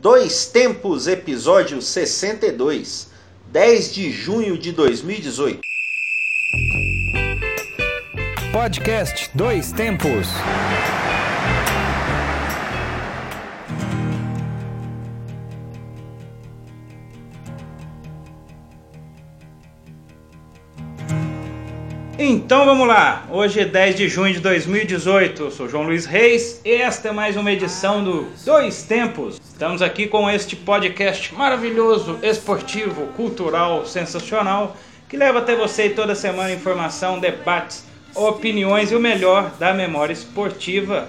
Dois Tempos, episódio 62, 10 de junho de 2018. Podcast Dois Tempos. Então vamos lá, hoje é 10 de junho de 2018, eu sou João Luiz Reis e esta é mais uma edição do Dois Tempos. Estamos aqui com este podcast maravilhoso, esportivo, cultural, sensacional, que leva até você toda semana informação, debates, opiniões e o melhor da memória esportiva.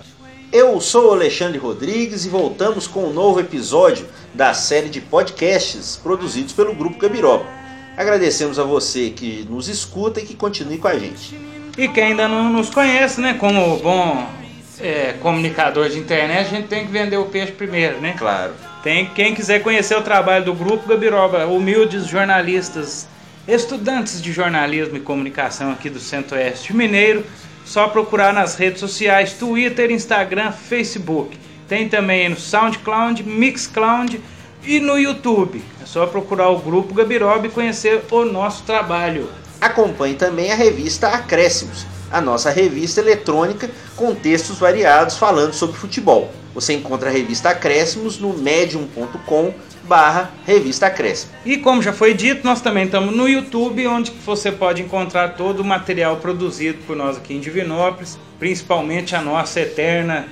Eu sou Alexandre Rodrigues e voltamos com um novo episódio da série de podcasts produzidos pelo Grupo Gabiroba. Agradecemos a você que nos escuta e que continue com a gente. E quem ainda não nos conhece, né, como bom é, comunicador de internet, a gente tem que vender o peixe primeiro, né? Claro. Tem quem quiser conhecer o trabalho do grupo Gabiroba, humildes jornalistas, estudantes de jornalismo e comunicação aqui do Centro-Oeste Mineiro, só procurar nas redes sociais, Twitter, Instagram, Facebook. Tem também no SoundCloud, Mixcloud e no YouTube. É só procurar o Grupo Gabiroba e conhecer o nosso trabalho. Acompanhe também a revista Acréscimos, a nossa revista eletrônica com textos variados falando sobre futebol. Você encontra a revista Acréscimos no medium.com barra Revista Acréscimo. E como já foi dito, nós também estamos no YouTube, onde você pode encontrar todo o material produzido por nós aqui em Divinópolis, principalmente a nossa eterna.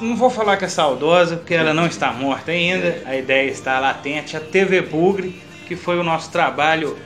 Não vou falar que é saudosa, porque ela não está morta ainda, a ideia está latente, a TV Bugre, que foi o nosso trabalho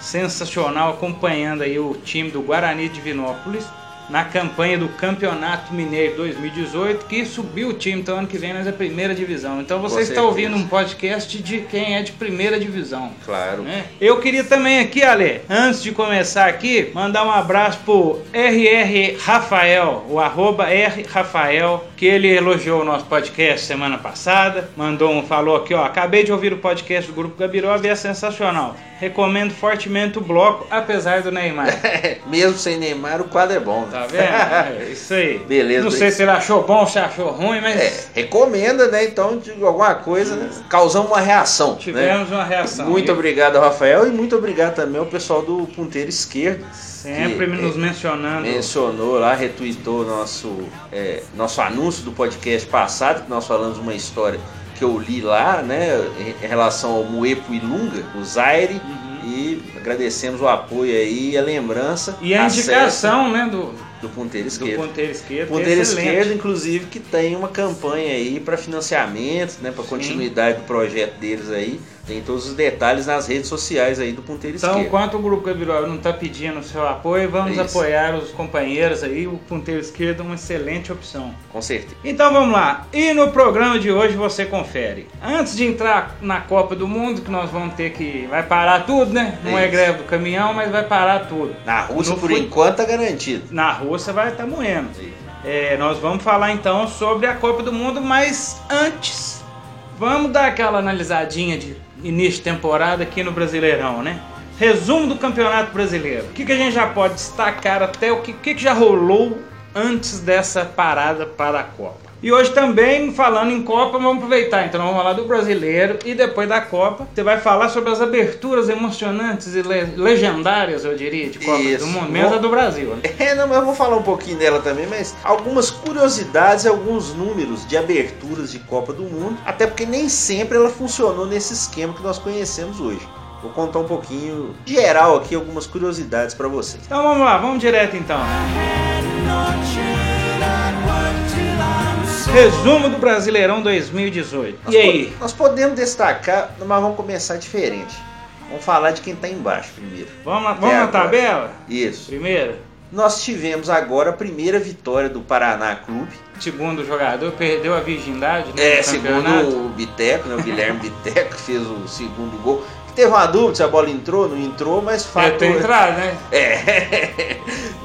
sensacional acompanhando aí o time do Guarani Divinópolis na campanha do Campeonato Mineiro 2018, que subiu o time, então ano que vem nós é primeira divisão. Então você está ouvindo um podcast de quem é de primeira divisão. Claro. Né? Eu queria também aqui, Ale, antes de começar aqui, mandar um abraço pro RR Rafael, o arroba R Rafael, que ele elogiou o nosso podcast semana passada, mandou um, falou aqui, ó, acabei de ouvir o podcast do Grupo Gabiroba e é sensacional. Recomendo fortemente o bloco, apesar do Neymar. Mesmo sem Neymar, o quadro é bom. Tá vendo? É isso aí. Beleza. Não sei se ele achou bom ou se achou ruim, mas. É, recomenda, né? Então, de alguma coisa, né? causamos uma reação. Né? Tivemos né? uma reação. Muito e... obrigado, Rafael, e muito obrigado também ao pessoal do ponteiro esquerdo. Sempre que, nos mencionando. Mencionou lá, retweetou nosso, é, nosso anúncio do podcast passado, que nós falamos uma história que eu li lá, né, em relação ao Muepo e Lunga, o Zaire. Uhum e agradecemos o apoio aí e a lembrança. E a indicação, né, do, do ponteiro esquerdo. Do ponteiro esquerdo. Ponteiro esquerdo, inclusive, que tem uma campanha aí para financiamento, né, para continuidade do projeto deles aí. Tem todos os detalhes nas redes sociais aí do Ponteiro então, Esquerdo. Então, enquanto o Grupo Gabiroba não está pedindo o seu apoio, vamos apoiar os companheiros aí. O Ponteiro Esquerdo é uma excelente opção. Com certeza. Então vamos lá. E no programa de hoje você confere. Antes de entrar na Copa do Mundo, que nós vamos ter que. Vai parar tudo, né? Não é, é greve do caminhão, mas vai parar tudo. Na Rússia, no por fut... enquanto, tá garantido. Na Rússia vai estar tá moendo. É, nós vamos falar então sobre a Copa do Mundo, mas antes, vamos dar aquela analisadinha de início de temporada aqui no Brasileirão, né? Resumo do Campeonato Brasileiro. O que, que a gente já pode destacar até o que, que, que já rolou antes dessa parada para a Copa? E hoje também, falando em Copa, vamos aproveitar. Então vamos falar do brasileiro e depois da Copa. Você vai falar sobre as aberturas emocionantes e le legendárias, eu diria, de Copa Isso. do Mundo, menos a do Brasil. Né? É, não, mas eu vou falar um pouquinho dela também, mas algumas curiosidades e alguns números de aberturas de Copa do Mundo, até porque nem sempre ela funcionou nesse esquema que nós conhecemos hoje. Vou contar um pouquinho geral aqui, algumas curiosidades para vocês. Então vamos lá, vamos direto então. Resumo do Brasileirão 2018. Nós e aí? nós podemos destacar, mas vamos começar diferente. Vamos falar de quem está embaixo primeiro. Vamos, vamos na tabela? Isso. Primeiro? Nós tivemos agora a primeira vitória do Paraná Clube. Segundo jogador, perdeu a virgindade, né? É, segundo o Biteco, né? O Guilherme Biteco fez o segundo gol. Teve uma dúvida se a bola entrou, não entrou, mas fato. Deve ter entrado, né? É.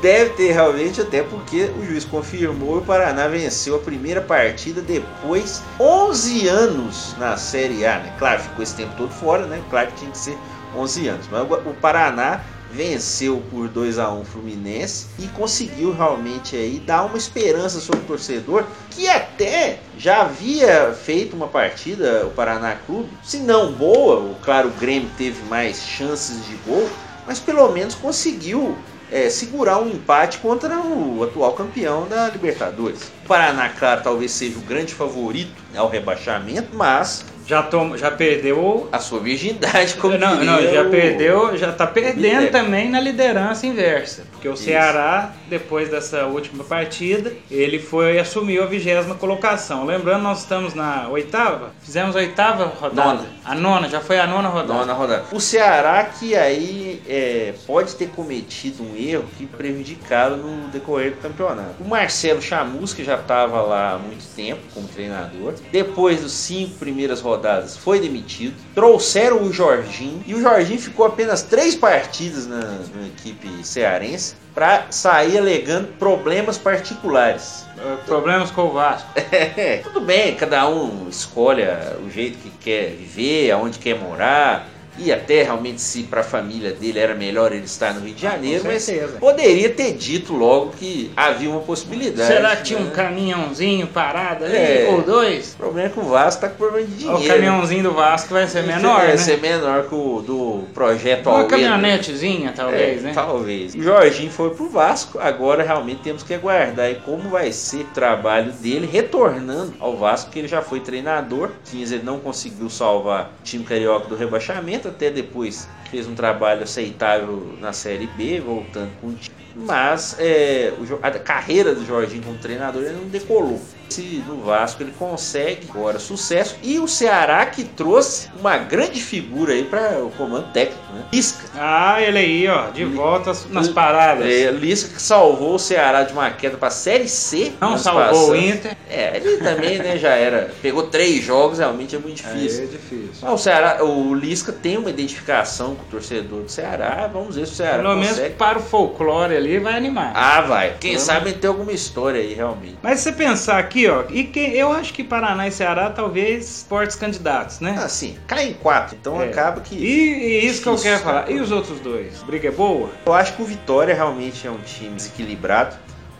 Deve ter realmente, até porque o juiz confirmou e o Paraná venceu a primeira partida depois 11 anos na Série A, né? Claro, ficou esse tempo todo fora, né? Claro que tinha que ser 11 anos. Mas o Paraná venceu por 2 a 1 Fluminense e conseguiu realmente aí dar uma esperança sobre o torcedor que até já havia feito uma partida o Paraná Clube, se não boa, claro, o Grêmio teve mais chances de gol, mas pelo menos conseguiu é, segurar um empate contra o atual campeão da Libertadores. O Paraná, claro, talvez seja o grande favorito ao rebaixamento, mas já, tom, já perdeu a sua virgindade, como Não, não, já o... perdeu, já está perdendo também na liderança inversa. Porque o Isso. Ceará, depois dessa última partida, ele foi assumiu a vigésima colocação. Lembrando, nós estamos na oitava, fizemos a oitava rodada. Nona. A nona, já foi a nona rodada. Nona rodada. O Ceará que aí é, pode ter cometido um erro que prejudicaram no decorrer do campeonato. O Marcelo Chamus, que já estava lá há muito tempo como treinador, depois dos cinco primeiras rodadas foi demitido. Trouxeram o Jorginho e o Jorginho ficou apenas três partidas na, na equipe cearense para sair alegando problemas particulares. Uh, problemas com o Vasco. É, tudo bem, cada um escolhe o jeito que quer viver, aonde quer morar e até realmente se para a família dele era melhor ele estar no Rio de Janeiro, mas poderia ter dito logo que havia uma possibilidade. Será que tinha um né? caminhãozinho parado ali, é, ou dois? O problema é que o Vasco está com problema de dinheiro. O caminhãozinho do Vasco vai ser menor, vai né? Vai ser menor que o do projeto Uma caminhonetezinha, talvez, é, né? Talvez. O Jorginho foi pro Vasco, agora realmente temos que aguardar e como vai ser o trabalho dele retornando ao Vasco, que ele já foi treinador. 15 ele não conseguiu salvar o time carioca do rebaixamento, até depois fez um trabalho aceitável na Série B, voltando com o time. Mas é, a carreira do Jorginho como treinador ele não decolou se no Vasco ele consegue agora sucesso. E o Ceará que trouxe uma grande figura aí para o comando técnico, né? Lisca. Ah, ele aí, ó, de volta nas paradas. É, Lisca que salvou o Ceará de uma queda para Série C. Não salvou o Inter. É, ele também, né, já era. Pegou três jogos, realmente é muito difícil. É, é difícil. Mas o Ceará, o Lisca tem uma identificação com o torcedor do Ceará. Vamos ver se o Ceará Pelo consegue. menos para o folclore ali vai animar. Ah, vai. Quem Pelo sabe ter alguma história aí, realmente. Mas se você pensar aqui, aqui, ó. E que, eu acho que Paraná e Ceará talvez fortes candidatos, né? Ah, sim. Cai em quatro, então é. acaba que. E, e isso que eu quero falar. E os outros dois? Briga é boa? Eu acho que o Vitória realmente é um time desequilibrado.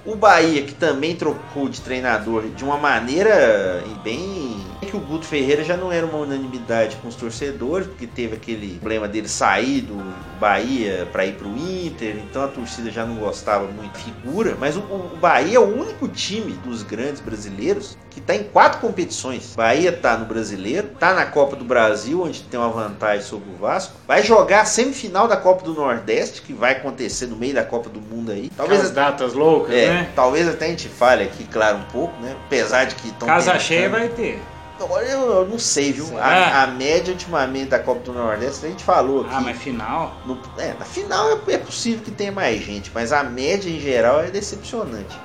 O Bahia, que também trocou de treinador de uma maneira bem. que o Guto Ferreira já não era uma unanimidade com os torcedores, porque teve aquele problema dele sair do Bahia para ir para o Inter, então a torcida já não gostava muito da figura. Mas o, o Bahia é o único time dos grandes brasileiros que está em quatro competições. Bahia está no Brasileiro, está na Copa do Brasil, onde tem uma vantagem sobre o Vasco. Vai jogar a semifinal da Copa do Nordeste, que vai acontecer no meio da Copa do Mundo aí. Talvez as datas loucas, é, né? Talvez até a gente fale aqui, claro, um pouco, né? Apesar de que. Casa cheia vai ter. Agora eu, eu, não sei, viu? A, a, média ultimamente da Copa do Nordeste, a gente falou aqui. Ah, mas final? No, é, na final é, é, possível que tenha mais gente, mas a média em geral é decepcionante.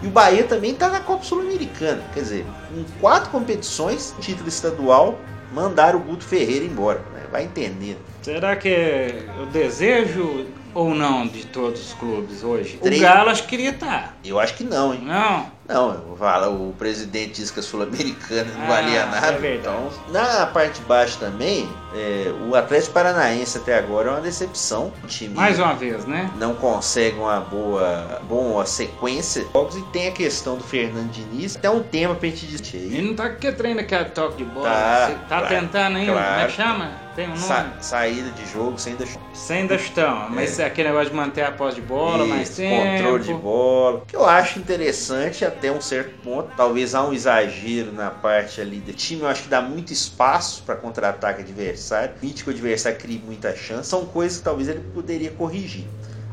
E o Bahia também está na Copa Sul-Americana. Quer dizer, em quatro competições, título estadual, mandaram o Guto Ferreira embora. Né? Vai entender. Será que é o desejo ou não de todos os clubes hoje? O Galo acho que queria estar. Tá. Eu acho que não, hein? Não. Não, fala, o presidente disse que a Sul-Americana não ah, valia é nada. É então, na parte de baixo também, é, o Atlético Paranaense até agora é uma decepção. O time Mais uma vez, né? Não consegue uma boa, boa sequência de jogos e tem a questão do Fernando Diniz. Até um tema pra gente dizer. Ele não tá que treina que é toque de bola. Tá, Você tá claro, tentando ainda, claro. como é que chama? Tem um nome? Sa saída de jogo sem dar Sem dar chutão. Mas é. aquele negócio de manter a posse de bola, Isso, mais tempo. Controle de bola. Que eu acho interessante até até um certo ponto. Talvez há um exagero na parte ali do time. Eu acho que dá muito espaço para contra-ataque adversário. Permite que o adversário crie muita chance. São coisas que talvez ele poderia corrigir.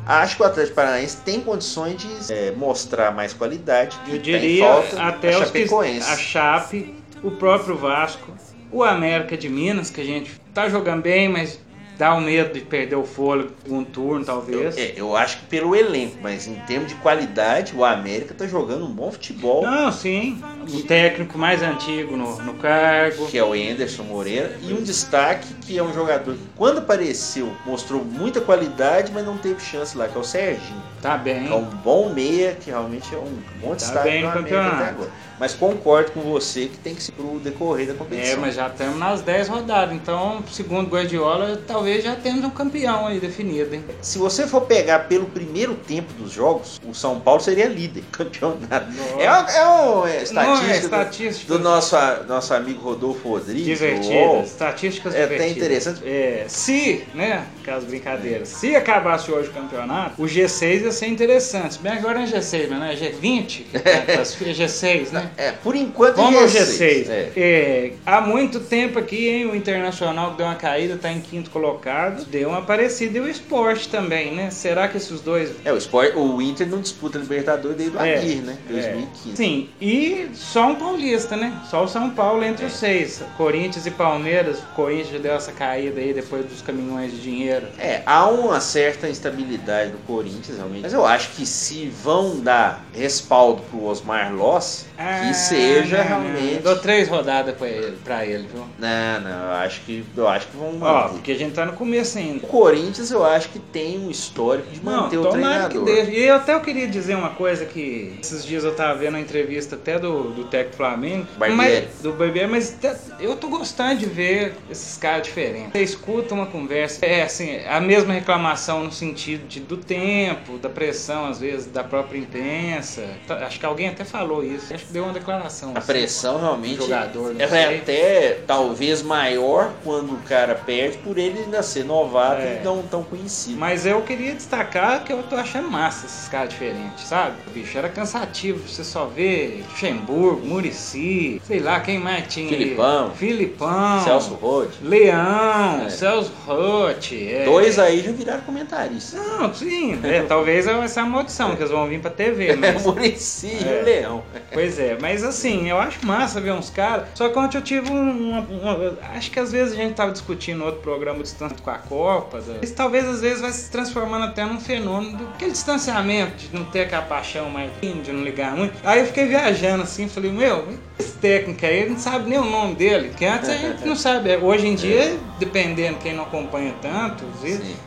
Acho que o Atlético Paranaense tem condições de é, mostrar mais qualidade. Eu diria até a os que, a Chape, o próprio Vasco, o América de Minas, que a gente tá jogando bem, mas Dá o um medo de perder o fôlego um turno, talvez. Eu, é, eu acho que pelo elenco, mas em termos de qualidade, o América tá jogando um bom futebol. Não, sim. O técnico mais antigo no, no cargo. Que é o Enderson Moreira. E um destaque que é um jogador que, quando apareceu, mostrou muita qualidade, mas não teve chance lá, que é o Serginho. Tá bem. É um bom meia, que realmente é um bom tá destaque bem no, campeonato. até agora. Mas concordo com você que tem que ser pro decorrer da competição. É, mas já estamos nas 10 rodadas, então, segundo Guardiola, talvez já temos um campeão aí definido, hein? Se você for pegar pelo primeiro tempo dos jogos, o São Paulo seria líder campeonato. Nossa. É, uma- é uma Não, estatística, é do- estatística. do, nosso, nosso amigo Rodolfo Rodrigues. do UOL. Divertidas, estatísticas É até divertidas. interessante. É, se, né, aquelas brincadeiras, se acabasse hoje o campeonato, o G6 ia ser interessante. Bem, agora não é G6, mas não é G20, que tá- classifica G6, né? É, por enquanto Vamos ao é G6. É. É, há muito tempo aqui, hein, o Internacional deu uma caída, está em quinto colocado. Deu uma parecida e o esporte também, né? Será que esses dois. É, o, Sport, o Inter não disputa Libertadores desde o É, Aguirre, né? é. 2015. Sim, e só um paulista, né? Só o São Paulo entre É. os seis. Corinthians e Palmeiras. O Corinthians deu essa caída aí depois dos caminhões de dinheiro. É, há uma certa instabilidade do Corinthians, realmente. Mas eu acho que se vão dar respaldo pro Osmar Loss, Ah, que seja não, não. realmente. Dou três rodadas pra ele, pra ele, viu? Não, não, eu acho que, eu acho que vão Ó, porque a gente tá no começo ainda. O Corinthians eu acho que tem um histórico de Não, manter o tomara que treinador. deixe. E eu até eu queria dizer uma coisa que esses dias eu tava vendo a entrevista até do, do técnico Flamengo. Barbieri. Mas, do Barbieri, mas eu tô gostando de ver esses caras diferentes. Você escuta uma conversa, é assim, a mesma reclamação no sentido de, do tempo, da pressão, às vezes, da própria imprensa. Tá- Acho que alguém até falou isso. Acho que deu uma declaração. A assim. pressão realmente Jogador, ela é até talvez maior quando o cara perde por ele ainda ser novato É. e não tão conhecido. Mas eu queria destacar que eu tô achando massa esses caras diferentes, sabe? Bicho, era cansativo você só ver Luxemburgo, Murici, sei lá, quem mais tinha? Filipão. Filipão. Celso Roth. Leão, É. Celso Roth. é. Dois aí já viraram comentaristas. Não, sim. É, talvez essa é a maldição, que eles vão vir pra TV, É mas... Murici e É. Leão. Pois é, mas assim, eu acho massa ver uns caras. Só que ontem eu tive um. uma- uma- acho que às vezes a gente tava discutindo outro programa distante com a Copa. da- Isso talvez às vezes vai se transformando até num fenômeno do aquele distanciamento, de não ter aquela paixão mais de não ligar muito. Aí eu fiquei viajando assim, falei, meu, esse técnico aí, ele não sabe nem o nome dele. Que antes a gente não sabe. Hoje em dia, dependendo quem não acompanha tanto,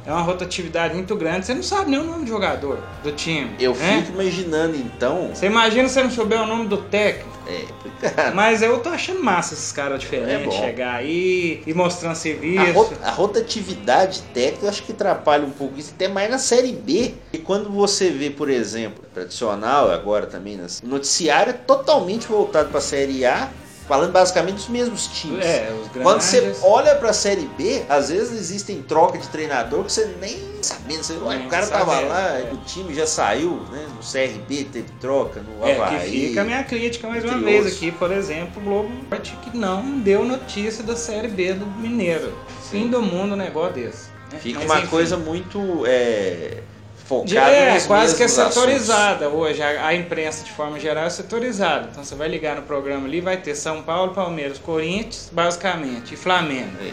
é uma rotatividade muito grande, você não sabe nem o nome do jogador, do time. Eu né? fico imaginando então. Você imagina se você não souber o nome do técnico. É, complicado. Mas eu tô achando massa esses caras É diferentes, bom. chegar aí e mostrando A, serviço. ro- a rotatividade técnica eu acho que atrapalha um pouco isso, até mais na série B. E quando você vê, por exemplo, tradicional, agora também, nas- o noticiário é totalmente voltado para a série A, falando basicamente dos mesmos times. É, os grandes. Quando você olha pra série B, às vezes existem troca de treinador que você nem sabia. Você, o cara tava sabia, lá, é. o time já saiu, né? No CRB teve troca, no É, Havaí. que fica a minha crítica mais uma vez outros. aqui, por exemplo, o Globo que não deu notícia da Série B do Mineiro. Fim do mundo um negócio desse. né? Fica Mas, uma enfim. coisa muito é, Focada É, nos quase que é assuntos. setorizada hoje. A, a imprensa, de forma geral, é setorizada. Então você vai ligar no programa ali, vai ter São Paulo, Palmeiras, Corinthians, basicamente, e Flamengo, É,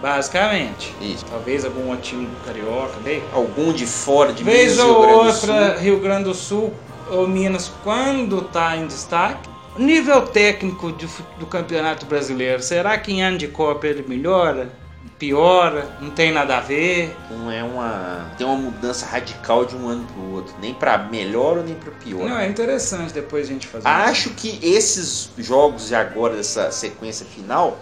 basicamente. isso. Talvez algum outro time carioca, bem. Algum de fora de Vez Minas, ou Rio Grande do outra, Sul. Rio Grande do Sul ou Minas, quando está em destaque. Nível técnico fu- do Campeonato Brasileiro, será que em ano de Copa ele melhora? Piora? Não tem nada a ver? Não é uma. Tem uma mudança radical de um ano pro outro. Nem pra melhor ou nem pra pior. Não, é interessante depois a gente fazer. Acho que esses jogos de agora, dessa sequência final,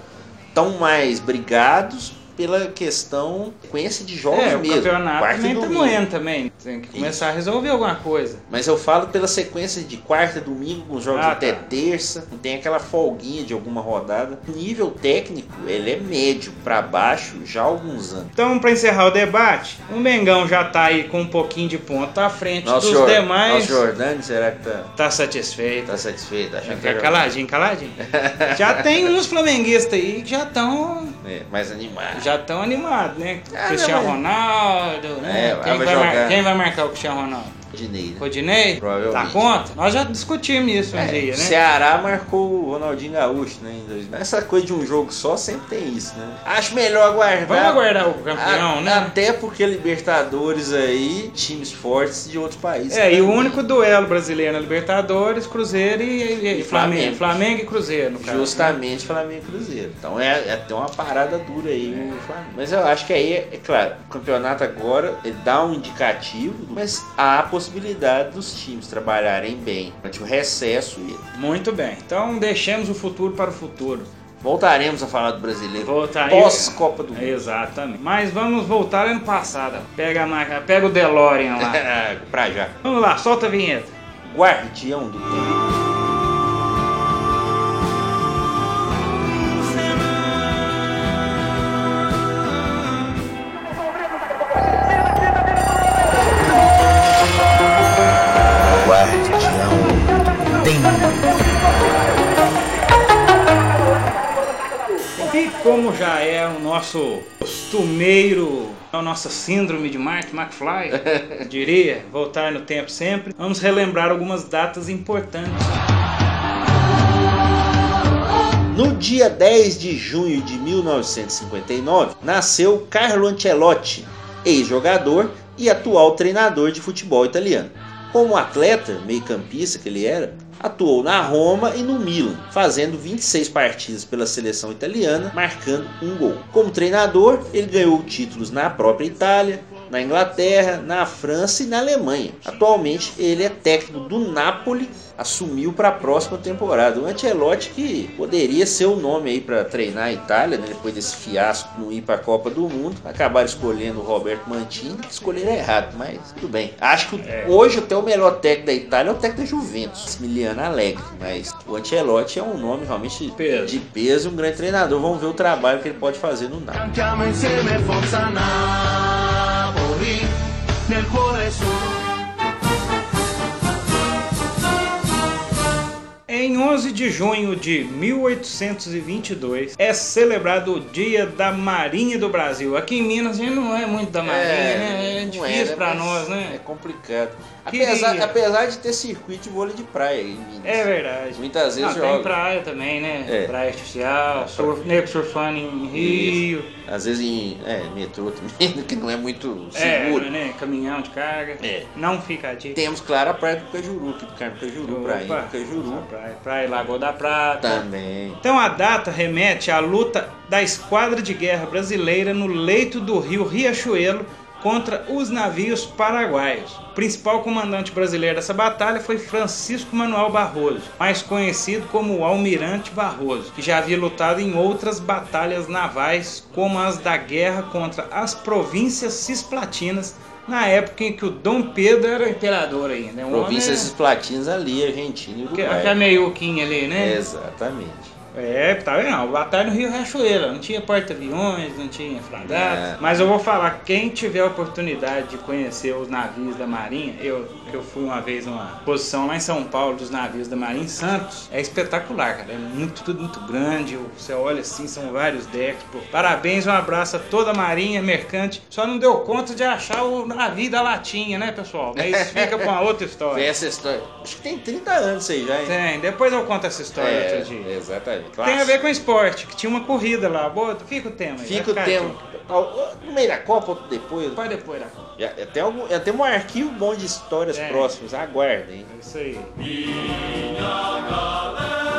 estão mais brigados pela questão sequência de jogos É, o mesmo. campeonato quarta e também tá moendo também. Tem que começar a resolver alguma coisa. Mas eu falo pela sequência de quarta e domingo, com jogos Ah, até tá. terça, não tem aquela folguinha de alguma rodada. O nível técnico, ele é médio pra baixo já há alguns anos. Então, para encerrar o debate, o Mengão já tá aí com um pouquinho de ponto à frente Nosso, dos Jor- demais. nosso Jordani, será que tá, Tá satisfeito. tá satisfeito? Achando que era caladinho, caladinho. já tem uns flamenguistas aí que já estão é, mais animado? Já estão animados, né? Ah, Cristiano não, Ronaldo, né? É, quem, vai vai mar- quem vai marcar o Cristiano Ronaldo? Dinei, né? Rodinei? Provavelmente. Tá conta? Nós já discutimos isso um É, dia, o né? Ceará marcou o Ronaldinho Gaúcho, né? em 2000. Essa coisa de um jogo só sempre tem isso, né? Acho melhor aguardar. Vamos aguardar o campeão, A- né? Até porque Libertadores aí, times fortes de outros países. É, e o também. único duelo brasileiro na Libertadores, Cruzeiro e, e- e Flamengo. Flamengo. Flamengo e Cruzeiro, no caso. né? Justamente Flamengo e Cruzeiro. Então é, é até uma parada dura aí o Flamengo. Mas eu acho que aí, é, é claro, o campeonato agora ele dá um indicativo, mas há a possibilidade dos times trabalharem bem durante o recesso e Muito bem. Então deixemos o futuro para o futuro. Voltaremos a falar do brasileiro. Voltar Pós-Copa do Mundo. Exatamente. Mas vamos voltar ano passado. Pega a máquina, pega o DeLorean lá. pra já. vamos lá, solta a vinheta. Guardião do Tempo. Como já é o nosso costumeiro, a nossa síndrome de Marty McFly, diria, voltar no tempo sempre, vamos relembrar algumas datas importantes. No dia 10 de junho de 1959, nasceu Carlo Ancelotti, ex-jogador e atual treinador de futebol italiano. Como atleta, meio-campista que ele era, atuou na Roma e no Milan, fazendo 26 partidas pela seleção italiana, marcando um gol. Como treinador, ele ganhou títulos na própria Itália, na Inglaterra, na França e na Alemanha. Atualmente ele é técnico do Napoli, assumiu para a próxima temporada. O Ancelotti que poderia ser o nome aí para treinar a Itália, né? depois desse fiasco no ir para a Copa do Mundo, acabaram escolhendo o Roberto Mantini, que escolheram errado, mas tudo bem. Acho que É. hoje até o melhor técnico da Itália é o técnico da Juventus, Miliano Alegre, mas o Ancelotti é um nome realmente Peso. de peso, e um grande treinador. Vamos ver o trabalho que ele pode fazer no Napoli. Cantiamo insieme Forza Napoli nel cuore suo. Em 11 de junho de 1822 é celebrado o Dia da Marinha do Brasil. Aqui em Minas a gente não é muito da Marinha, né? É difícil pra Mas nós, É né? complicado. Apesar, apesar de ter circuito de vôlei de praia em Minas. É verdade. Muitas vezes Não, tem joga. praia também, né? É. Praia artificial, É, surf, nego surfando em Rio. Às vezes em é, metrô também, que não é muito É, seguro. né? Caminhão de carga. É. Não fica a dica. Temos, claro, a praia do Cajuru, que do Carmo Cajuru, praia Opa, do Cajuru. Praia, praia Lagoa da Prata. Também. Então a data remete à luta da Esquadra de Guerra Brasileira no leito do rio Riachuelo contra os navios paraguaios. O principal comandante brasileiro dessa batalha foi Francisco Manuel Barroso, mais conhecido como Almirante Barroso, que já havia lutado em outras batalhas navais, como as da guerra contra as províncias cisplatinas, na época em que o Dom Pedro era imperador ainda. Um Províncias homem- Platinas ali, Argentina e Uruguai. Aquela meiuquinha ali, né? Exatamente. É, tá vendo? Não, batalha no Rio Riachuelo, não tinha porta-aviões, não tinha fragatas. É. Mas eu vou falar, quem tiver a oportunidade de conhecer os navios da Marinha, eu, eu fui uma vez numa posição lá em São Paulo dos navios da Marinha em Santos, é espetacular, cara. É muito, tudo muito grande, você olha assim, são vários decks. Pô. Parabéns, um abraço a toda a Marinha mercante. Só não deu conta de achar o navio da latinha, né, pessoal? Mas fica pra uma outra história. essa história. Acho que tem 30 anos isso aí já, hein? Tem, depois eu conto essa história É, outro dia. exatamente. Tem a ver com esporte, que tinha uma corrida lá. Boa, fica o tema. aí, Fica o aqui. No meio da Copa ou depois? Vai depois da Já, já tem algum, já tem um arquivo bom de histórias É. próximas. Aguardem. É isso aí. Veio um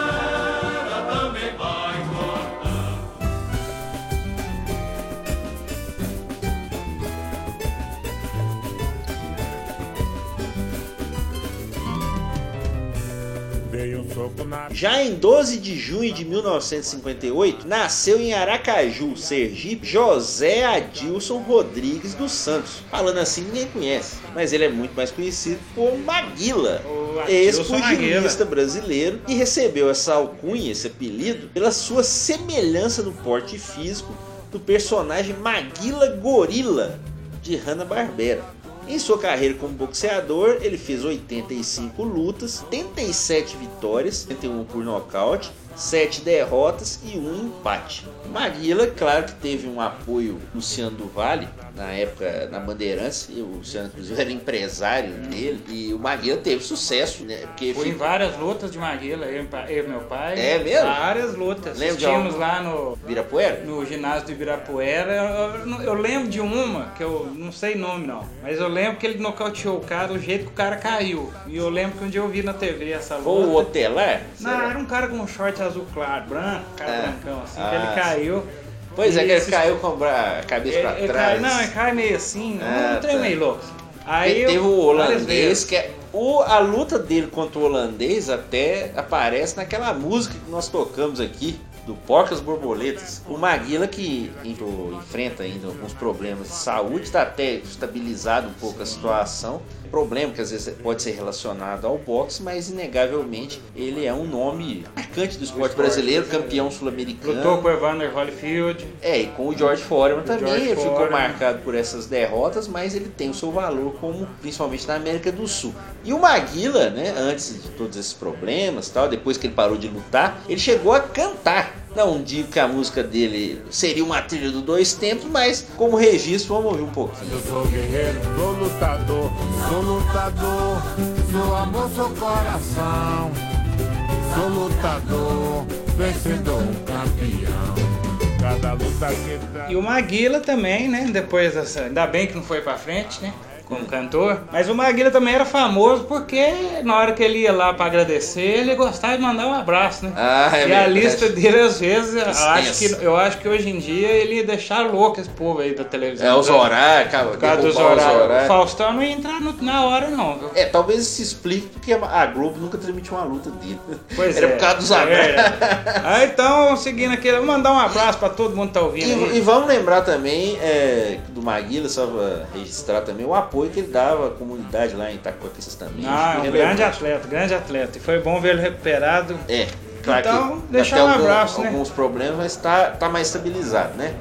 Já em 12 de junho de 1958, nasceu em Aracaju, Sergipe, José Adilson Rodrigues dos Santos. Falando assim, ninguém conhece, mas ele é muito mais conhecido por Maguila, ex-pugilista brasileiro, e recebeu essa alcunha, esse apelido, pela sua semelhança no porte físico do personagem Maguila Gorila de Hanna-Barbera. Em sua carreira como boxeador, ele fez 85 lutas, 87 vitórias, 71 por nocaute, 7 derrotas e um empate. Maguila, claro que teve um apoio Luciano do Vale, na época na Bandeirantes, e o Luciano inclusive era empresário dele, e o Maguila teve sucesso, né? Porque Fui em várias lutas de Maguila, eu, e meu pai. É mesmo? Várias lutas. Lembra Assistimos lá no, Virapuera? no ginásio do Ibirapuera. Eu, eu- eu lembro de uma, que eu não sei nome não, mas eu lembro que ele nocauteou o cara do jeito que o cara caiu. E eu lembro que um dia eu vi na TV essa luta. Foi o Hotelar? Não, era um cara com um short azul claro, branco, cara É. brancão, assim, Ah, que ele caiu. Pois é, que ele caiu com a cabeça pra Ele- ele trás. cai- não, ele cai meio assim, Ah, um trem tá. meio louco. Aí Ele eu- teve o holandês, que é. O, a luta dele contra o holandês até aparece naquela música que nós tocamos aqui. Do Porcas Borboletas. O Maguila que enfrenta ainda alguns problemas de saúde, está até estabilizado um pouco a situação. Problema que às vezes pode ser relacionado ao boxe, mas inegavelmente ele é um nome marcante do esporte brasileiro, campeão sul-americano. Lutou com o Evander Holyfield. É, e com o George Foreman também, George ele ficou Foreman. marcado por essas derrotas, mas ele tem o seu valor como principalmente na América do Sul. E o Maguila, né, antes de todos esses problemas, tal, depois que ele parou de lutar, ele chegou a cantar. Não digo que a música dele seria uma trilha do dois tempos, mas como registro, vamos ouvir um pouquinho. Eu sou guerreiro, sou lutador, sou lutador, sou amor, sou coração. Sou lutador, vencedor, campeão. Cada luta que dá. E o Maguila também, né? Depois dessa. Ainda bem que não foi pra frente, né? Como cantor. Mas o Maguila também era famoso porque na hora que ele ia lá pra agradecer, ele gostava de mandar um abraço, né? Ah, é e a lista dele, às vezes, eu acho, que, eu acho que hoje em dia ele ia deixar louco esse povo aí da televisão. É os horários, cara, Por causa dos horários. O horários. Faustão não ia entrar no- na hora, não, viu? É, talvez se explique porque a Globo nunca transmitiu uma luta dele. Pois Era é. por causa dos É abraços. verdade. Ah, então, seguindo aqui, vou mandar um abraço pra todo mundo que tá ouvindo. E, e vamos lembrar também é, do Maguila, só pra registrar também o apoio que ele dava à comunidade lá em Itacoaqueças também. Ah, é um grande atleta, grande atleta. E foi bom vê-lo recuperado. É, claro Então, que deixar um algum- abraço, né? alguns problemas, mas tá, tá mais estabilizado, né?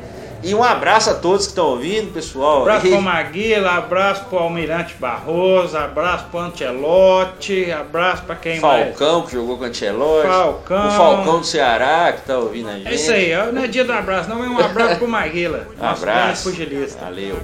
E um abraço a todos que estão ouvindo, pessoal. Abraço E- pro Maguila, abraço pro Almirante Barroso, abraço pro Antelote, abraço pra quem mais. Falcão, que jogou com o Ancelotti. Falcão. O Falcão do Ceará, que tá ouvindo a gente. É isso aí, não é dia do abraço, não, é um abraço pro Maguila. Um abraço. pugilista. Valeu.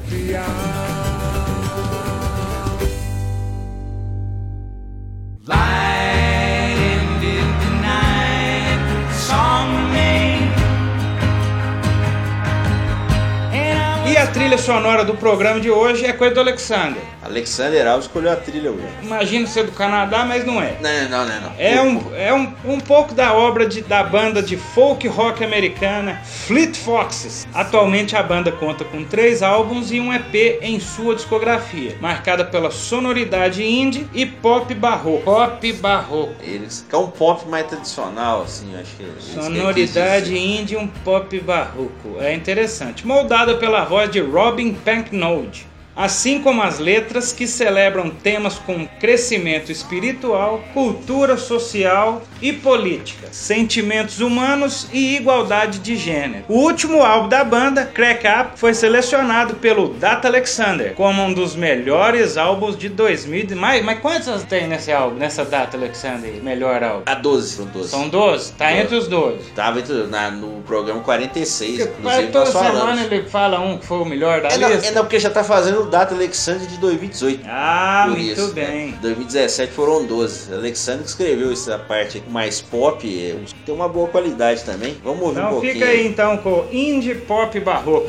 Sonora do programa de hoje é coisa do Alexander. Alexander Alves escolheu a trilha hoje. Imagina ser do Canadá, mas não é. Não, não, não, não. É um, é um, um pouco da obra de- da banda de folk rock americana Fleet Foxes. Atualmente a banda conta com três álbuns e um EP em sua discografia, marcada pela sonoridade indie e pop barroco. Pop barroco. Eles que é um pop mais tradicional, assim, eu acho que. é Sonoridade indie e um pop barroco. É interessante. Moldada pela voz de floating banknote Assim como as letras que celebram temas com crescimento espiritual, cultura social e política, sentimentos humanos e igualdade de gênero. O último álbum da banda, Crack Up, foi selecionado pelo Data Alexander como um dos melhores álbuns de 2000. Mas, mas quantas tem nesse álbum, nessa Data Alexander? Melhor álbum? A 12, são 12. São 12? Tá Doze. entre os 12. Tava entre- na- no programa 46, Porque inclusive toda semana ele fala um que foi o melhor da É não, lista. é não, porque já tá fazendo o Data Alexander de 2018. Ah, muito isso, bem. né? 2017 foram 12. Alexander que escreveu essa parte mais pop, é, tem uma boa qualidade também. Vamos ouvir um Então pouquinho. fica aí então com Indie Pop Barroco.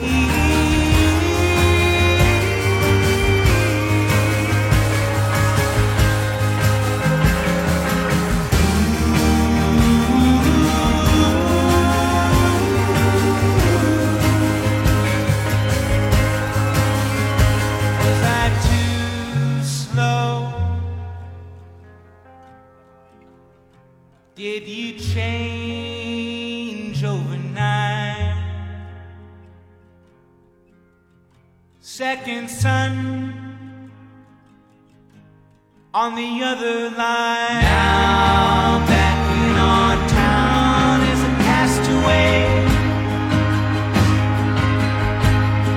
On the other line. Now back in our town is a castaway.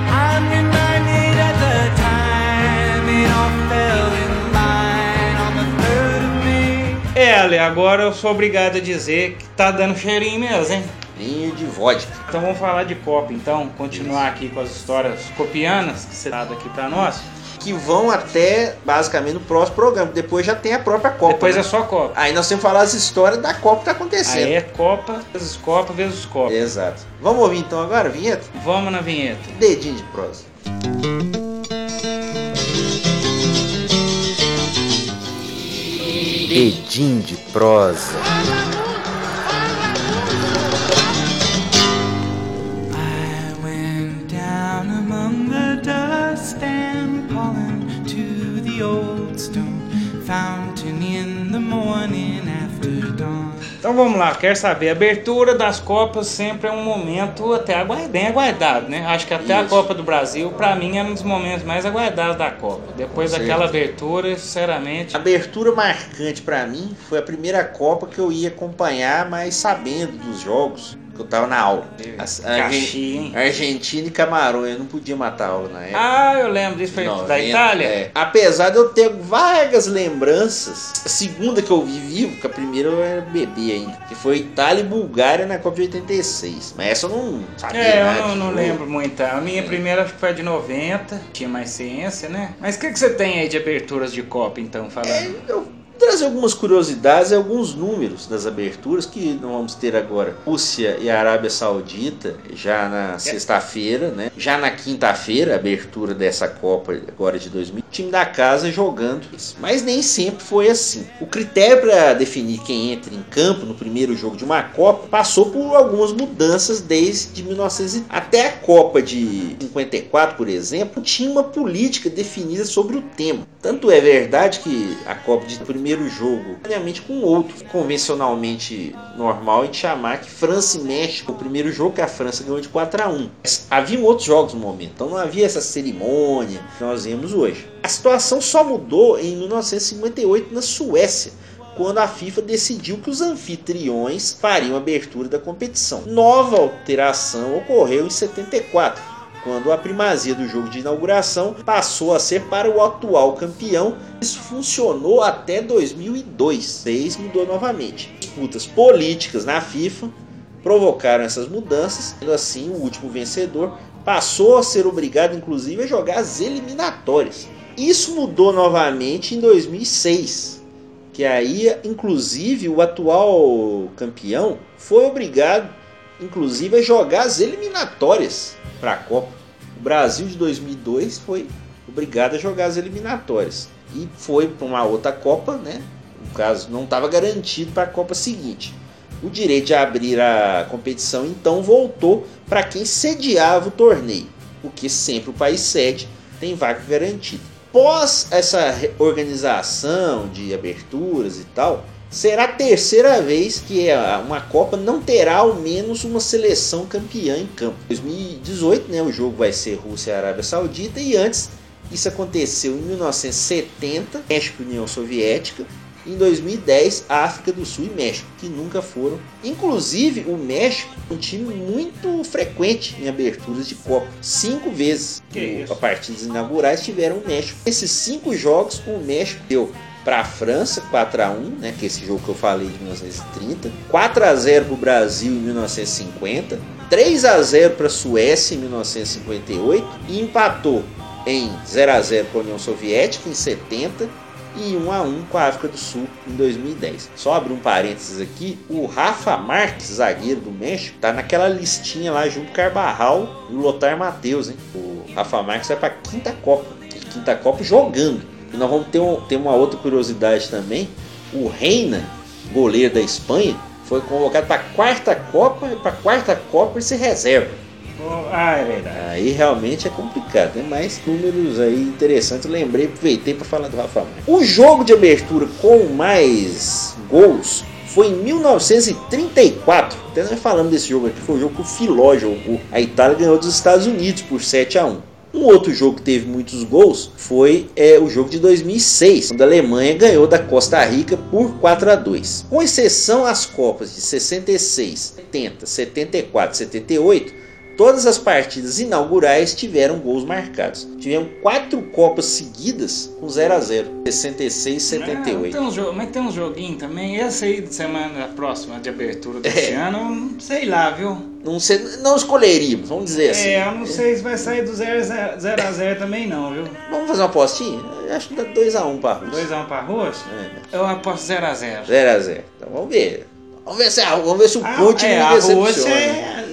I'm reminded of the time it all fell in line on the third of May. É, Ale, agora eu sou obrigado a dizer que tá dando cheirinho mesmo, hein? Vinho de vodka. Então vamos falar de copo, então, continuar aqui com as histórias copianas que você dado aqui pra nós. Que vão até basicamente no próximo programa. Depois já tem a própria Copa. Depois né? é só copo. Aí nós temos que falar as histórias da Copa que tá acontecendo. Aí é Copa, vezes Copa, vezes Copa. Exato. Vamos ouvir então agora, vinheta? Vamos na vinheta. Dedinho de prosa. Edim de prosa. Então vamos lá, quer saber? A abertura das Copas sempre é um momento até bem aguardado, né? Acho que até a Isso. Copa do Brasil, pra mim, é um dos momentos mais aguardados da Copa. Depois Com daquela certeza. abertura, sinceramente. A abertura marcante pra mim foi a primeira Copa que eu ia acompanhar, mas sabendo dos jogos, eu tava na aula. A Argen- Caxi, hein? Argentina e Camarões, eu não podia matar aula na época. Ah, eu lembro disso, foi da 90, Itália? é. Apesar de eu ter vagas lembranças, a segunda que eu vi vivo, que a primeira eu era bebê ainda, que foi Itália e Bulgária na Copa de 86. Mas essa eu não sabia É, nada eu não, não lembro muito. A minha primeira acho que foi a de 90, tinha mais ciência, né? Mas o que, que você tem aí de aberturas de Copa, então, falando? É, eu trazer algumas curiosidades e alguns números das aberturas que não vamos ter agora. Rússia e Arábia Saudita já na sexta-feira, né? Já na quinta-feira, abertura dessa Copa agora de 2000, o time da casa jogando. Mas nem sempre foi assim. O critério para definir quem entra em campo no primeiro jogo de uma Copa passou por algumas mudanças desde 1900 e- até a Copa de 54, por exemplo, tinha uma política definida sobre o tema. Tanto é verdade que a Copa de primeiro jogo, obviamente com outro, convencionalmente normal, a gente chamar que França e México, o primeiro jogo que a França ganhou de 4 a 1. Mas Havia outros jogos no momento, então não havia essa cerimônia que nós vemos hoje. A situação só mudou em 1958 na Suécia, quando a FIFA decidiu que os anfitriões fariam a abertura da competição. Nova alteração ocorreu em 74, quando a primazia do jogo de inauguração passou a ser para o atual campeão. Isso funcionou até 2002. Seis mudou novamente. Disputas políticas na FIFA provocaram essas mudanças. Sendo assim, o último vencedor passou a ser obrigado, inclusive, a jogar as eliminatórias. Isso mudou novamente em 2006 que aí, inclusive, o atual campeão foi obrigado, inclusive, a jogar as eliminatórias para a Copa. O Brasil de 2002 foi obrigado a jogar as eliminatórias e foi para uma outra Copa, né? No caso, não estava garantido para a Copa seguinte. O direito de abrir a competição então voltou para quem sediava o torneio, porque sempre o país sede tem vaga garantida. Pós essa organização de aberturas e tal, será a terceira vez que uma Copa não terá ao menos uma seleção campeã em campo. 2018, né, o jogo vai ser Rússia e Arábia Saudita e antes isso aconteceu em 1970, México e União Soviética, em 2010, África do Sul e México, que nunca foram. Inclusive, o México é um time muito frequente em aberturas de Copa. Cinco vezes Que isso? a partidas inaugurais tiveram o México. Esses cinco jogos, o México deu para a França 4 a 1, né, que é esse jogo que eu falei de 1930, 4 a 0 para o Brasil em 1950, 3 a 0 para a Suécia em 1958 e empatou em 0 a 0 com a União Soviética em 70 e 1 a 1 com a África do Sul em 2010. Só abrir um parênteses aqui, o Rafa Marques, zagueiro do México, tá naquela listinha lá junto com o Carvajal e o Lothar Matheus, hein? O Rafa Marques vai para quinta Copa, quinta Copa jogando. E nós vamos ter, um- ter uma outra curiosidade também, o Reina, goleiro da Espanha, foi convocado para a quarta Copa e para a quarta Copa ele se reserva. Oh, ah, é verdade. Aí realmente é complicado, né? Mas números aí interessantes. Eu lembrei, aproveitei para falar do Rafa. O jogo de abertura com mais gols foi em 1934. Até nós falamos desse jogo aqui, foi o jogo que o Filó jogou. A Itália ganhou dos Estados Unidos por 7 a 1 um outro jogo que teve muitos gols foi é, o jogo de 2006, quando a Alemanha ganhou da Costa Rica por 4 a 2. Com exceção às Copas de 66, 70, 74 e 78, Todas as partidas inaugurais tiveram gols marcados. Tivemos quatro Copas seguidas com 0 a 0 66 e Ah, 78. tem jo- mas tem uns joguinhos também. Esse aí de semana próxima de abertura desse É. ano, sei lá, viu? Não, sei, não escolheríamos, vamos dizer assim. É, eu não sei se vai sair do 0x0 também não, viu? Vamos fazer uma apostinha? Acho que dá 2x1 para a Rússia. 2x1 pra Rússia? É, Eu aposto 0x0. 0x0. Então vamos ver. Vamos ver se, vamos ver se o Ah, Putin é, me a Rússia decepciona. é,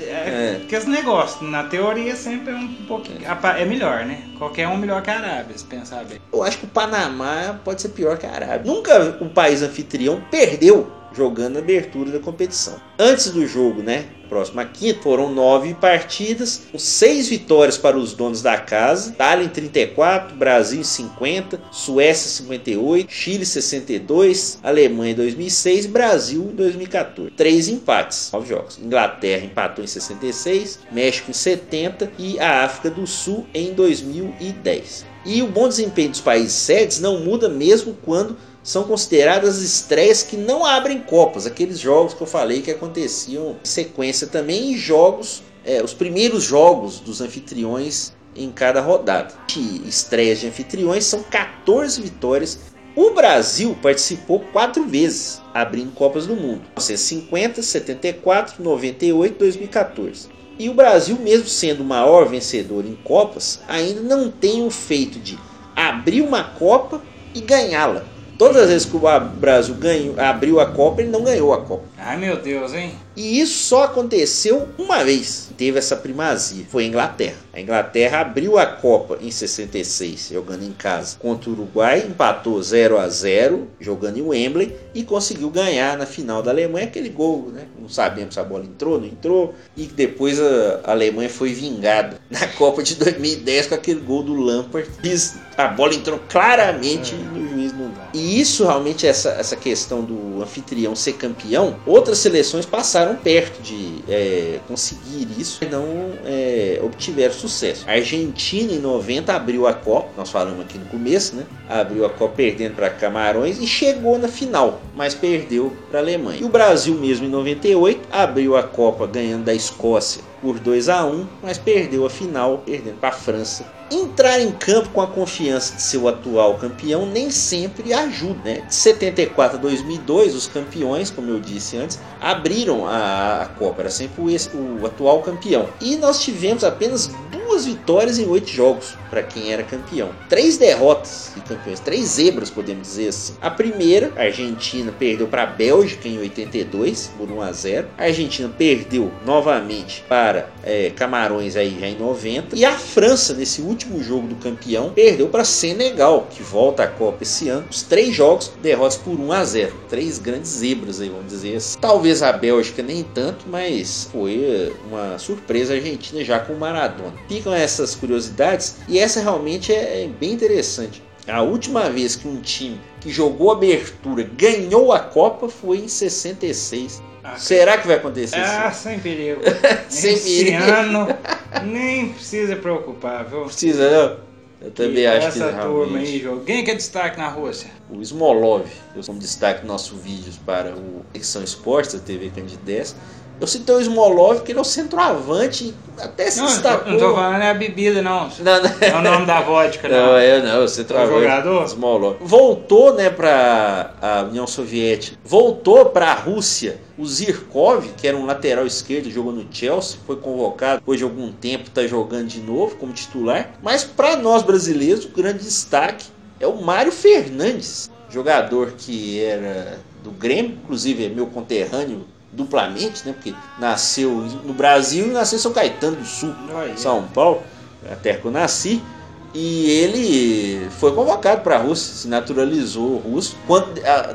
é, É. que esse negócio, na teoria sempre é um pouquinho, apa- é melhor, né? Qualquer um melhor que a Arábia, se pensar bem. Eu acho que o Panamá pode ser pior que a Arábia. Nunca o país anfitrião perdeu jogando a abertura da competição. Antes do jogo, né, próximo à quinta, foram nove partidas, com seis vitórias para os donos da casa, Itália em 34, Brasil em 50, Suécia 58, Chile 62, Alemanha em 2006, Brasil em 2014. Três empates, nove jogos. Inglaterra empatou em 66, México em 70 e a África do Sul em 2010. E o bom desempenho dos países sedes não muda mesmo quando são consideradas estreias que não abrem copas, aqueles jogos que eu falei que aconteciam em sequência também em jogos, é, os primeiros jogos dos anfitriões em cada rodada. De estreias de anfitriões são 14 vitórias. O Brasil participou quatro vezes, abrindo Copas do Mundo: 1950, 74, 98 e 2014. E o Brasil, mesmo sendo o maior vencedor em Copas, ainda não tem o feito de abrir uma Copa e ganhá-la. Todas as vezes que o Brasil ganhou, abriu a Copa, ele não ganhou a Copa. Ai meu Deus, hein? E isso só aconteceu uma vez. Teve essa primazia. Foi a Inglaterra. A Inglaterra abriu a Copa em 66, jogando em casa contra o Uruguai, empatou 0 a 0 jogando em Wembley e conseguiu ganhar na final da Alemanha aquele gol, né? Não sabemos se a bola entrou, não entrou. E depois a Alemanha foi vingada na Copa de 2010 com aquele gol do Lampard. A bola entrou claramente no não dá. Isso realmente, essa, essa questão do anfitrião ser campeão, outras seleções passaram perto de é, conseguir isso e não é, obtiveram sucesso. A Argentina em 90 abriu a Copa, nós falamos aqui no começo, né? Abriu a Copa perdendo para Camarões e chegou na final, mas perdeu para a Alemanha. E o Brasil mesmo em 98 abriu a Copa ganhando da Escócia por 2 a 1, mas perdeu a final, perdendo para a França. Entrar em campo com a confiança de ser o atual campeão nem sempre ajuda. Né? De 74 a 2002, os campeões, como eu disse antes, abriram a, a Copa, era sempre o, o atual campeão. E nós tivemos apenas duas vitórias em oito jogos para quem era campeão. Três derrotas de campeões, três zebras, podemos dizer assim. A primeira, a Argentina perdeu para a Bélgica em 82 por 1 a 0. A Argentina perdeu novamente para é, Camarões aí já em 90 e a França nesse último jogo do campeão perdeu para Senegal, que volta à Copa esse ano. Os três jogos derrotas por 1 a 0. Três grandes zebras aí, vamos dizer assim. Talvez a Bélgica nem tanto, mas foi uma surpresa a Argentina já com o Maradona. Ficam essas curiosidades e essa realmente é, é bem interessante. A última vez que um time que jogou abertura ganhou a Copa foi em 66. Ah, Será que vai acontecer Ah, isso? sem perigo. Sem Esse perigo. ano nem precisa preocupar, viu? Precisa, não? Eu também E acho que essa turma aí, jogo. Quem que é destaque na Rússia? O Smolov, eu como destaque no nosso vídeos para o Edição Esportes da TV Candid 10. Eu citei o Smolov porque ele é o centroavante, até se Não, destacou. não tô falando é a bebida, não. Não, não. É o nome da vodka, Não, não. é não, o centroavante. O jogador? Smolov. Voltou, né, para a União Soviética. Voltou para a Rússia. O Zirkov, que era um lateral esquerdo, jogou no Chelsea, foi convocado depois de algum tempo, está jogando de novo como titular. Mas para nós brasileiros, o grande destaque é o Mário Fernandes, jogador que era do Grêmio, inclusive é meu conterrâneo duplamente, né, porque nasceu no Brasil e nasceu em São Caetano do Sul. Olha. São Paulo, a terra que eu nasci. E ele foi convocado para a Rússia, se naturalizou russo. Quando, a-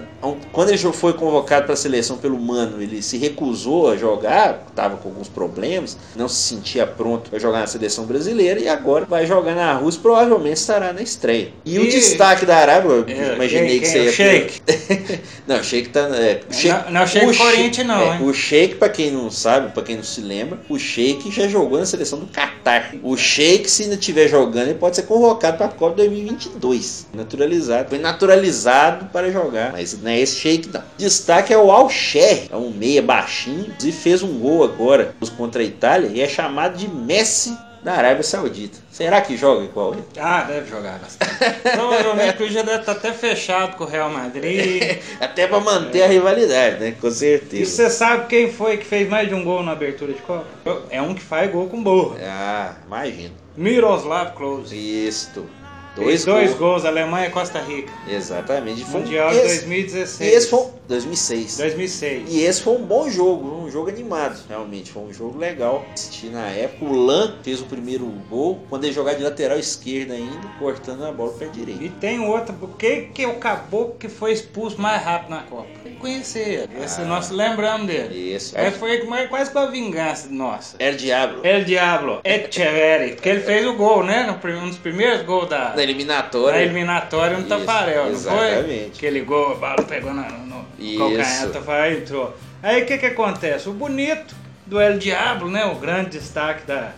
quando ele foi convocado para a seleção pelo Mano, ele se recusou a jogar, estava com alguns problemas, não se sentia pronto para jogar na seleção brasileira e agora vai jogar na Rússia, provavelmente estará na estreia. E, o E- destaque da Arábia, eu É, imaginei quem- que você ia O Sheik. não, o Sheik tá. É, o Sheik, Não- não é o Sheik o Corinthians, não, é, hein? O Sheik, pra quem não sabe, pra quem não se lembra, o Sheik já jogou na seleção do Catar. O Sheik, se ainda estiver jogando, ele pode ser convocado pra Copa 2022. Naturalizado. Foi naturalizado para jogar. Mas não é esse não. Destaque é o Alcher. É um meia baixinho. E fez um gol agora contra a Itália. E é chamado de Messi da Arábia Saudita. Será que joga igual ele? Ah, deve jogar bastante. Provavelmente hoje já deve estar até fechado com o Real Madrid. Até pra manter a rivalidade, né? Com E certeza. você sabe quem foi que fez mais de um gol na abertura de Copa? É um que faz gol com borra. Ah, imagino. Miroslav Klose. Isto. Dois dois gols. gols, Alemanha e Costa Rica. Exatamente. Foi um- Mundial de esse- 2016. E esse foi um- 2006. 2006. E esse foi um bom jogo, um jogo animado, realmente. Foi um jogo legal. Assisti na época. O Lan fez o primeiro gol, quando ele jogar de lateral esquerda ainda, cortando a bola para direita. E tem outro, por que o caboclo que foi expulso mais rápido na Copa? Conhecer, esse Ah. nós lembramos dele. Isso. É, foi quase com a vingança nossa. Era Diablo. El Diablo, Echeverri, porque ele fez o gol, né? Um dos primeiros gols da, Da eliminatória. da eliminatória no Tafarel, não foi? exatamente. Aquele gol, a bola pegou na- no Isso. calcanhar do Tafarel e entrou. Aí o que que acontece? O bonito do El Diablo, né? O grande destaque da,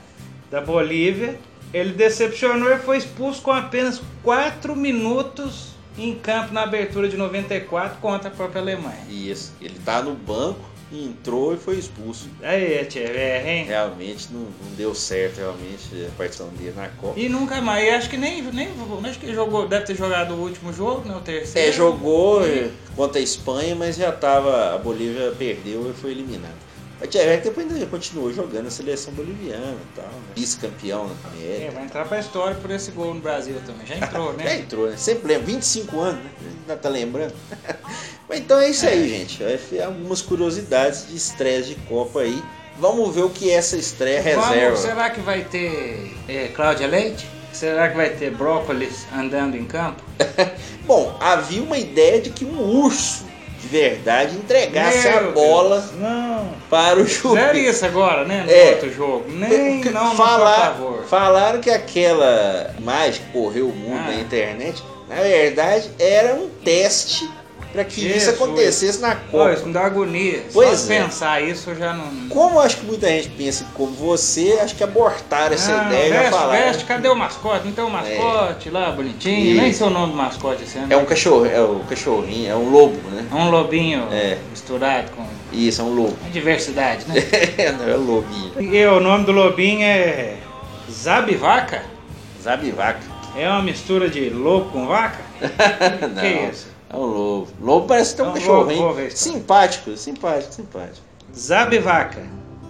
da Bolívia, ele decepcionou e foi expulso com apenas 4 minutos em campo na abertura de 94 contra a própria Alemanha. Isso. Ele tá no banco, entrou e foi expulso. Aí, Echeverri, hein? Realmente não, não deu certo, realmente, a participação dele na Copa. E nunca mais, e acho que nem, nem acho que jogou, deve ter jogado o último jogo, né? O terceiro. É, jogou eh, contra a Espanha, mas já tava. A Bolívia perdeu e foi eliminada. A Tchevek depois ainda continuou jogando a seleção boliviana e tal, né? Vice-campeão na É, América. vai entrar pra história por esse gol no Brasil também. Já entrou, Já né? entrou, né? Sempre lembra, 25 anos, né? Ainda tá lembrando. Mas então é isso aí, gente. Vai ter algumas curiosidades de estreia de Copa aí. Vamos ver o que é essa estreia reserva. Vamos, será que vai ter é, Cláudia Leite? Será que vai ter brócolis andando em campo? Bom, havia uma ideia de que um urso de verdade entregasse Meu a bola Não. para o juiz. Fizeram isso agora, né? No É. outro jogo. Nem, não, não, Falar- por favor. Falaram que aquela imagem que correu o mundo Ah. na internet, na verdade, era um teste para que isso Jesus. acontecesse na Copa. isso me dá agonia. Pois Só é. pensar isso eu já não. Como acho que muita gente pensa como você, acho que abortaram essa Ah, ideia e já veste, falaram. veste, cadê o mascote? Não tem o mascote lá, bonitinho. Isso. Nem sei o nome do mascote esse ano. É um cachorro, é o cachorrinho, é um lobo, né? É um lobinho É. misturado com Isso, é um lobo. diversidade, né? Não, é lobinho. e o nome do lobinho é Zabivaca? Zabivaca. É uma mistura de lobo com vaca? Não, que é isso? É um lobo. Lobo parece ter um É um lobo, cachorrinho. vou ver isso. simpático, simpático, simpático. Zabivaca.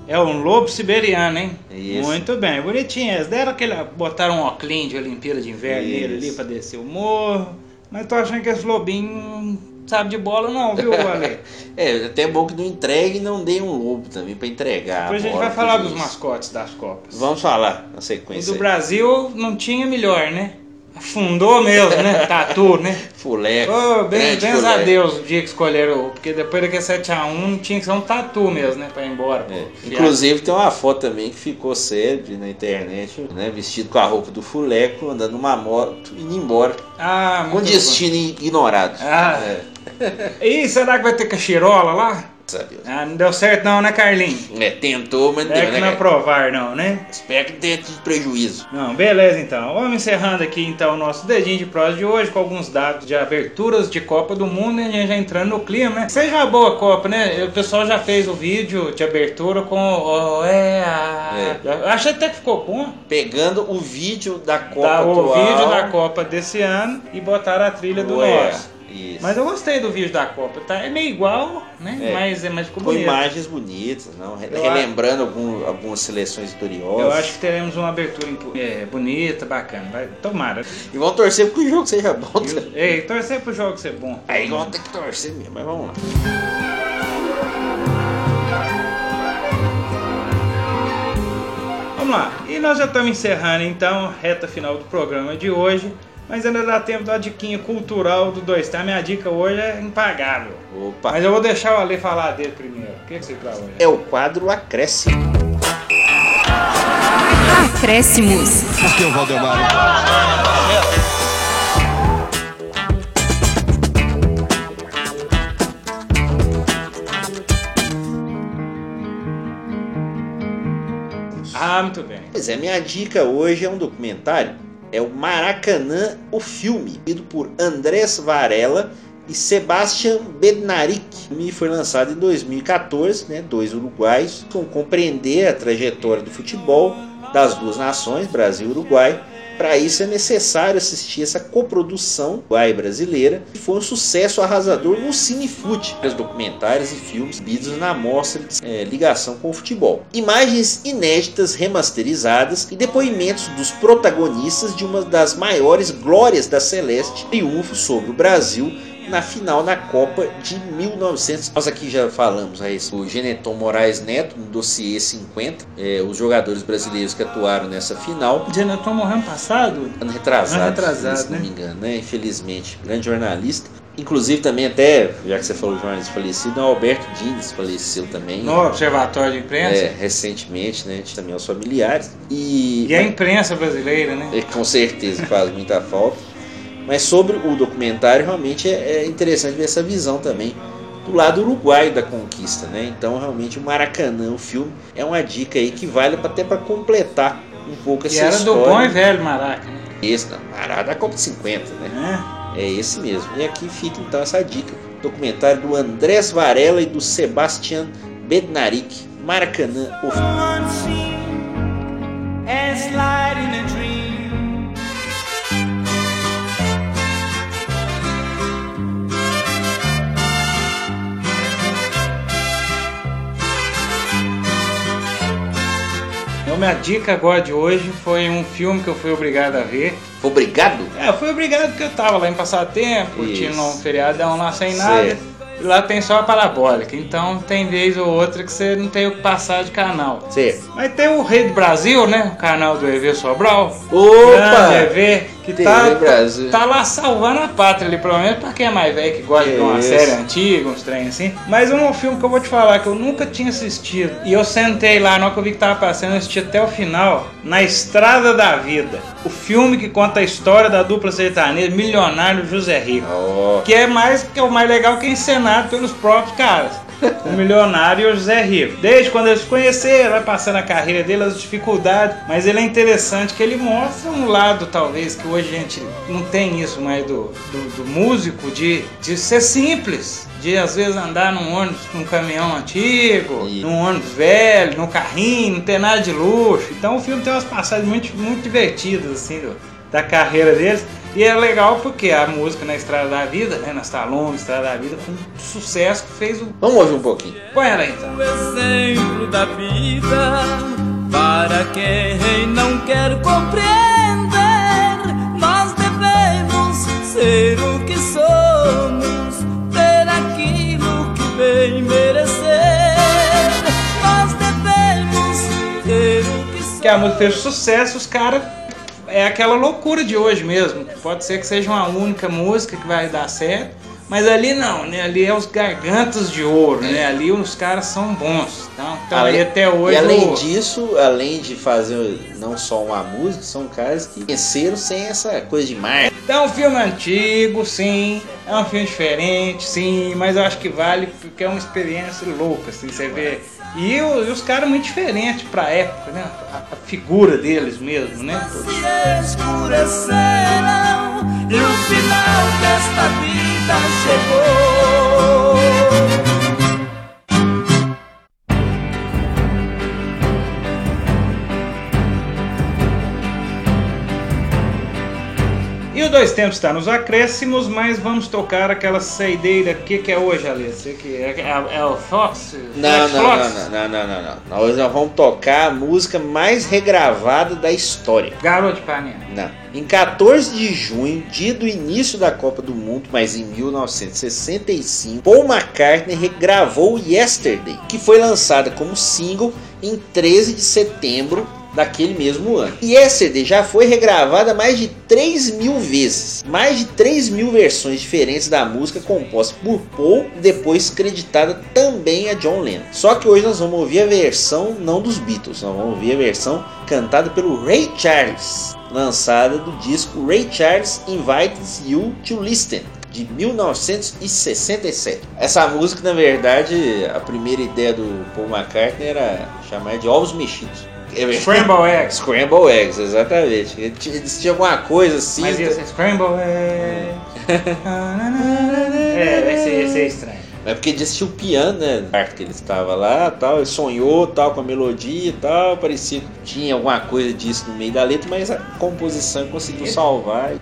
É um lobo siberiano, hein? Isso. Muito bem, bonitinho. Eles deram aquele. botaram um óculos de Olimpíada de Inverno nele Isso. ali pra descer o morro. Mas tô achando que esse lobinho sabe de bola, não, viu, Ale? É, até bom que não entregue e não dê um lobo também pra entregar. Depois a gente bola vai falar dos mascotes das Copas. Vamos falar na sequência. do Brasil não tinha melhor, né? Afundou mesmo, né? Tatu, né? Fuleco. Ô, bem, bens a. Deus o dia que escolheram, porque depois daquele 7x1 não tinha que ser um tatu mesmo, né? Pra ir embora. É. Inclusive tem uma foto também que ficou célebre na internet, né? Vestido com a roupa do Fuleco, andando numa moto, indo embora. Ah, Com muito destino ignorado. Ah. É, bom. Ih, será que vai ter cachirola lá? Sabe? Ah, não deu certo não, né, Carlinhos? É, tentou, mas não É deu, que né? não aprovar não, né? Espero que tenha tido prejuízo. Não, beleza então. Vamos encerrando aqui então o nosso dedinho de prosa de hoje com alguns dados de aberturas de Copa do Mundo e a gente já entrando no clima, né? Seja uma boa Copa, né? O pessoal já fez o vídeo de abertura com o é, a... Eu Achei até que ficou bom. Pegando o vídeo da Copa Tá, o atual. vídeo da Copa desse ano e botaram a trilha do Ué, nosso. Isso. Mas eu gostei do vídeo da Copa, tá? É meio igual, né? É. Mas, é, mas ficou Com bonito. imagens bonitas, não? Eu relembrando algum- algumas seleções vitoriosas. Eu acho que teremos uma abertura é, bonita, bacana. Vai, tomara. E vão torcer porque o jogo seja bom também. Ei, torcer pro jogo ser bom. Aí vão ter que torcer mesmo, mas vamos lá. Vamos lá. E nós já estamos encerrando então a reta final do programa de hoje. Mas ainda dá tempo da diquinha cultural do 2 tá? Minha dica hoje é impagável. Opa. Mas eu vou deixar o Ale falar dele primeiro. O que, que você traz hoje? É o quadro Acréscimo. Acréscimos. Aqui é o Valdemar. Ah, muito bem. Pois é, minha dica hoje é um documentário. É o Maracanã, o filme, feito por Andrés Varela e Sebastian Bednarik. O filme foi lançado em 2014, né? Dois uruguaios vão compreender a trajetória do futebol das duas nações, Brasil e Uruguai, Para isso é necessário assistir essa coprodução uai brasileira, que foi um sucesso arrasador no Cinefute, os documentários e filmes exibidos na mostra de é, ligação com o futebol. Imagens inéditas remasterizadas e depoimentos dos protagonistas de uma das maiores glórias da Celeste, triunfo sobre o Brasil na final da Copa de 1900. Nós aqui já falamos a isso. O Geneton Moraes Neto, no dossiê 50, é, os jogadores brasileiros que atuaram nessa final. O Geneton morreu ano passado? Ano retrasado, Ano retrasado, se não né? me engano, né? Infelizmente. Grande jornalista. Inclusive também até, já que você falou jornalista falecido, o Alberto Dines faleceu também. No Observatório de Imprensa? É, recentemente, né? Também aos familiares. E, E a imprensa brasileira, né? é, com certeza faz muita falta. Mas sobre o documentário, realmente é, é interessante ver essa visão também do lado uruguaio da conquista, né? Então, realmente, o Maracanã, o filme, é uma dica aí que vale até para completar um pouco essa E era história. do bom e velho Maraca, né? Esse, não, Pará da Copa de 50, né? É. É esse mesmo. E aqui fica então essa dica. Documentário do Andrés Varela e do Sebastian Bednarik, Maracanã, o filme. Minha dica agora de hoje foi um filme que eu fui obrigado a ver. Obrigado? É, eu fui obrigado porque eu tava lá em Passatempo, curtindo um feriadão lá sem nada. Certo. E lá tem só a parabólica, então tem vez ou outra que você não tem o que passar de canal. Certo. Mas tem o Rei do Brasil, né? O canal do EV Sobral. Opa! Grande EV, que TV tá, Brasil. tá lá salvando a pátria ali, pelo menos pra quem é mais velho que gosta Que de uma isso. série antiga, uns trem assim. Mas um filme que eu vou te falar que eu nunca tinha assistido. E eu sentei lá, na hora que eu vi que tava passando, eu assisti até o final. Na Estrada da Vida. O filme que conta a história da dupla sertaneja milionário José Rico. Ó, Que é mais que é o mais legal que é encenado pelos próprios caras. O milionário e o José Rico. Desde quando eles se conheceram, vai passando a carreira dele, as dificuldades. Mas ele é interessante que ele mostra um lado, talvez, que hoje a gente não tem isso mais do, do, do músico, de, de ser simples. De às vezes andar num ônibus, num caminhão antigo, Isso. num ônibus velho, num carrinho, não ter nada de luxo. Então o filme tem umas passagens muito, muito divertidas, assim, do- da carreira deles. E é legal porque a música na Estrada da Vida, né, na Stallone, Estrada da Vida, foi um sucesso que fez o... vamos ouvir um pouquinho. Põe ela aí, então. O exemplo da vida para quem não quer compreender. Nós devemos ser o que somos, ter aquilo que bem merecer. Nós devemos ter o que somos. Que a música fez sucesso, os caras... É aquela loucura de hoje mesmo. Pode ser que seja uma única música que vai dar certo. Mas ali não, né? Ali é os gargantas de ouro, né? Ali os caras são bons. Então, então aí até hoje... e além o- disso, além de fazer não só uma música, são caras que venceram sem essa coisa de marca. Então, é um filme antigo, sim. É um filme diferente, sim. Mas eu acho que vale porque é uma experiência louca, assim. Você vê. E, o- e os caras muito diferentes pra época, né? A, a figura deles mesmo, né? escureceram e o final desta vida chegou. Dois Tempos está nos acréscimos, mas vamos tocar aquela saideira. O que, que é hoje, Alê? Que é, é, é o Fox? Não, Flex não, Fox? não, não, não, não, não. Nós nós vamos tocar a música mais regravada da história. Garoto de Ipanema. Não. Em 14 de junho, dia do início da Copa do Mundo, mas em 1965, Paul McCartney regravou Yesterday, que foi lançada como single em 13 de setembro daquele mesmo ano. Yesterday já foi regravada mais de 3 mil vezes, mais de 3 mil versões diferentes da música composta por Paul, depois creditada também a John Lennon. Só que hoje nós vamos ouvir a versão não dos Beatles, nós vamos ouvir a versão cantada pelo Ray Charles, lançada do disco Ray Charles Invites You to Listen. De 1967. Essa música, na verdade, a primeira ideia do Paul McCartney era chamar de ovos mexidos. É. Scramble Eggs. Scramble Eggs, exatamente. Ele tinha- Eles tinham alguma coisa assim. Mas ia ser Scramble Eggs. é, vai ser, ia ser estranho. É porque ele assistiu o piano, né? Arte que ele estava lá, tal, ele sonhou, tal, com a melodia e tal, parecia que tinha alguma coisa disso no meio da letra, mas a composição conseguiu salvar.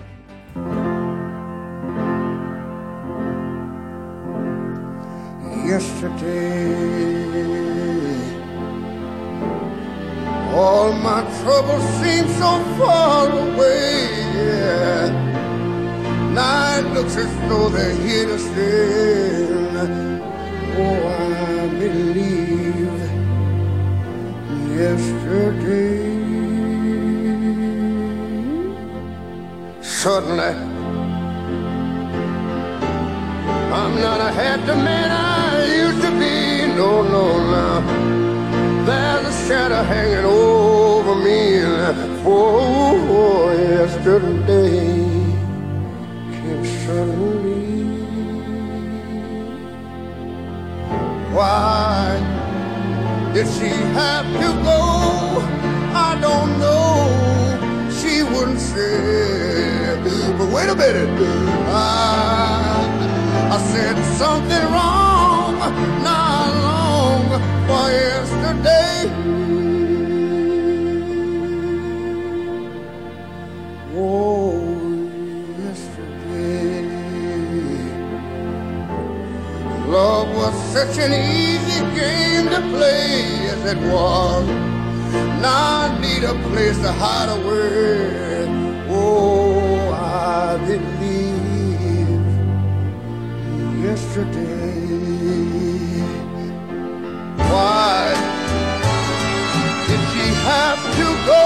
yesterday. All my troubles seem so far away. Yeah. Now it looks as though they're here to stay. Oh, I believe yesterday. Suddenly. I'm not a happy man I used to be. No, no, no. There's a shadow hanging over me. And oh, yesterday came suddenly. Why did she have to go? I don't know. She wouldn't say. But wait a minute. I, I said something wrong for yesterday. Oh, yesterday. Love was such an easy game to play as it was. Now I need a place to hide away. Oh, I believe yesterday. Why did she have to go?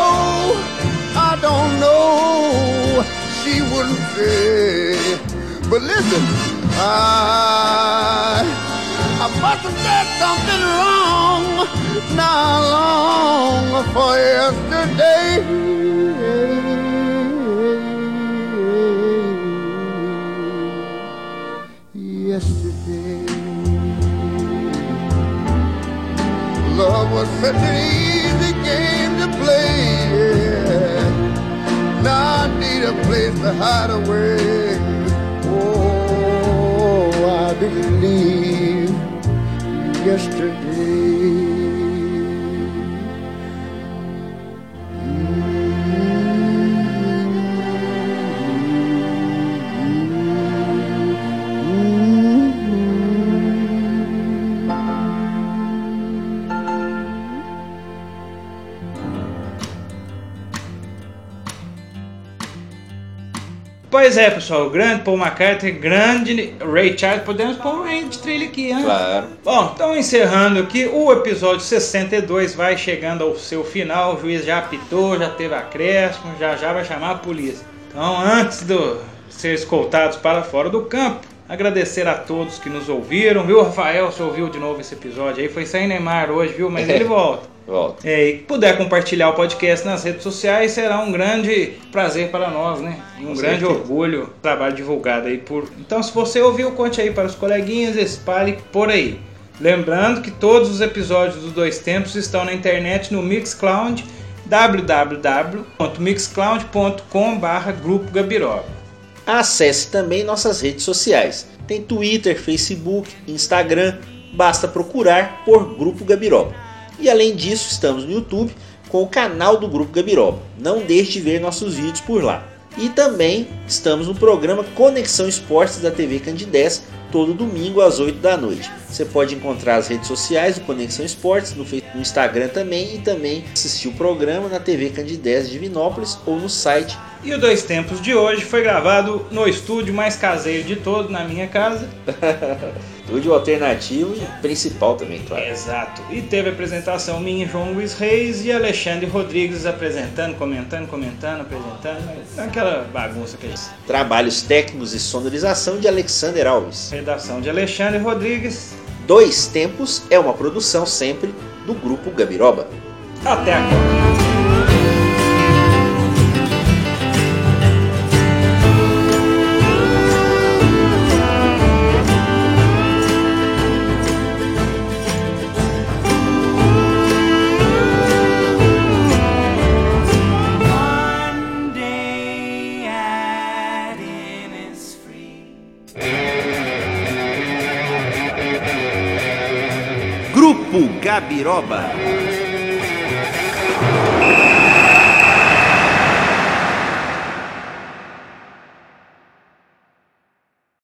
I don't know. She wouldn't say. But listen, I I must have said something wrong, not long for yesterday. Yesterday. Pois é, pessoal, grande Paul McCartney, grande Ray Charles, podemos pôr um de trilha aqui, hein? Claro. Bom, então encerrando aqui, o episódio 62 vai chegando ao seu final, o juiz já apitou, já teve acréscimo, já já vai chamar a polícia. Então, antes de ser escoltados para fora do campo, agradecer a todos que nos ouviram, viu, Rafael, você ouviu de novo esse episódio aí, foi sem Neymar hoje, viu, mas ele volta. Volta. É, e puder compartilhar o podcast nas redes sociais, será um grande prazer para nós, né? E um Com grande certeza. orgulho, trabalho divulgado aí por. Então, se você ouviu, conte aí para os coleguinhas, espalhe por aí. Lembrando que todos os episódios dos Dois Tempos estão na internet no Mixcloud, www.mixcloud.com.br Grupo Gabiroba. Acesse também nossas redes sociais. Tem Twitter, Facebook, Instagram, basta procurar por Grupo Gabiroba. E além disso, estamos no YouTube com o canal do Grupo Gabiroba. Não deixe de ver nossos vídeos por lá. E também estamos no programa Conexão Esportes da TV Candidez, todo domingo às 8 da noite. Você pode encontrar as redes sociais do Conexão Esportes, no, Instagram também, e também assistir o programa na TV Candidez de Vinópolis ou no site E o Dois Tempos de hoje foi gravado no estúdio mais caseiro de todo, na minha casa. Estúdio alternativo e principal também, claro. Exato. E teve apresentação minha, João Luiz Reis e Alexandre Rodrigues apresentando, comentando, comentando, apresentando. Aquela bagunça que a gente. Trabalhos técnicos e sonorização de Alexander Alves. Redação de Alexandre Rodrigues. Dois Tempos é uma produção sempre do Grupo Gabiroba. Até agora. Grupo Gabiroba.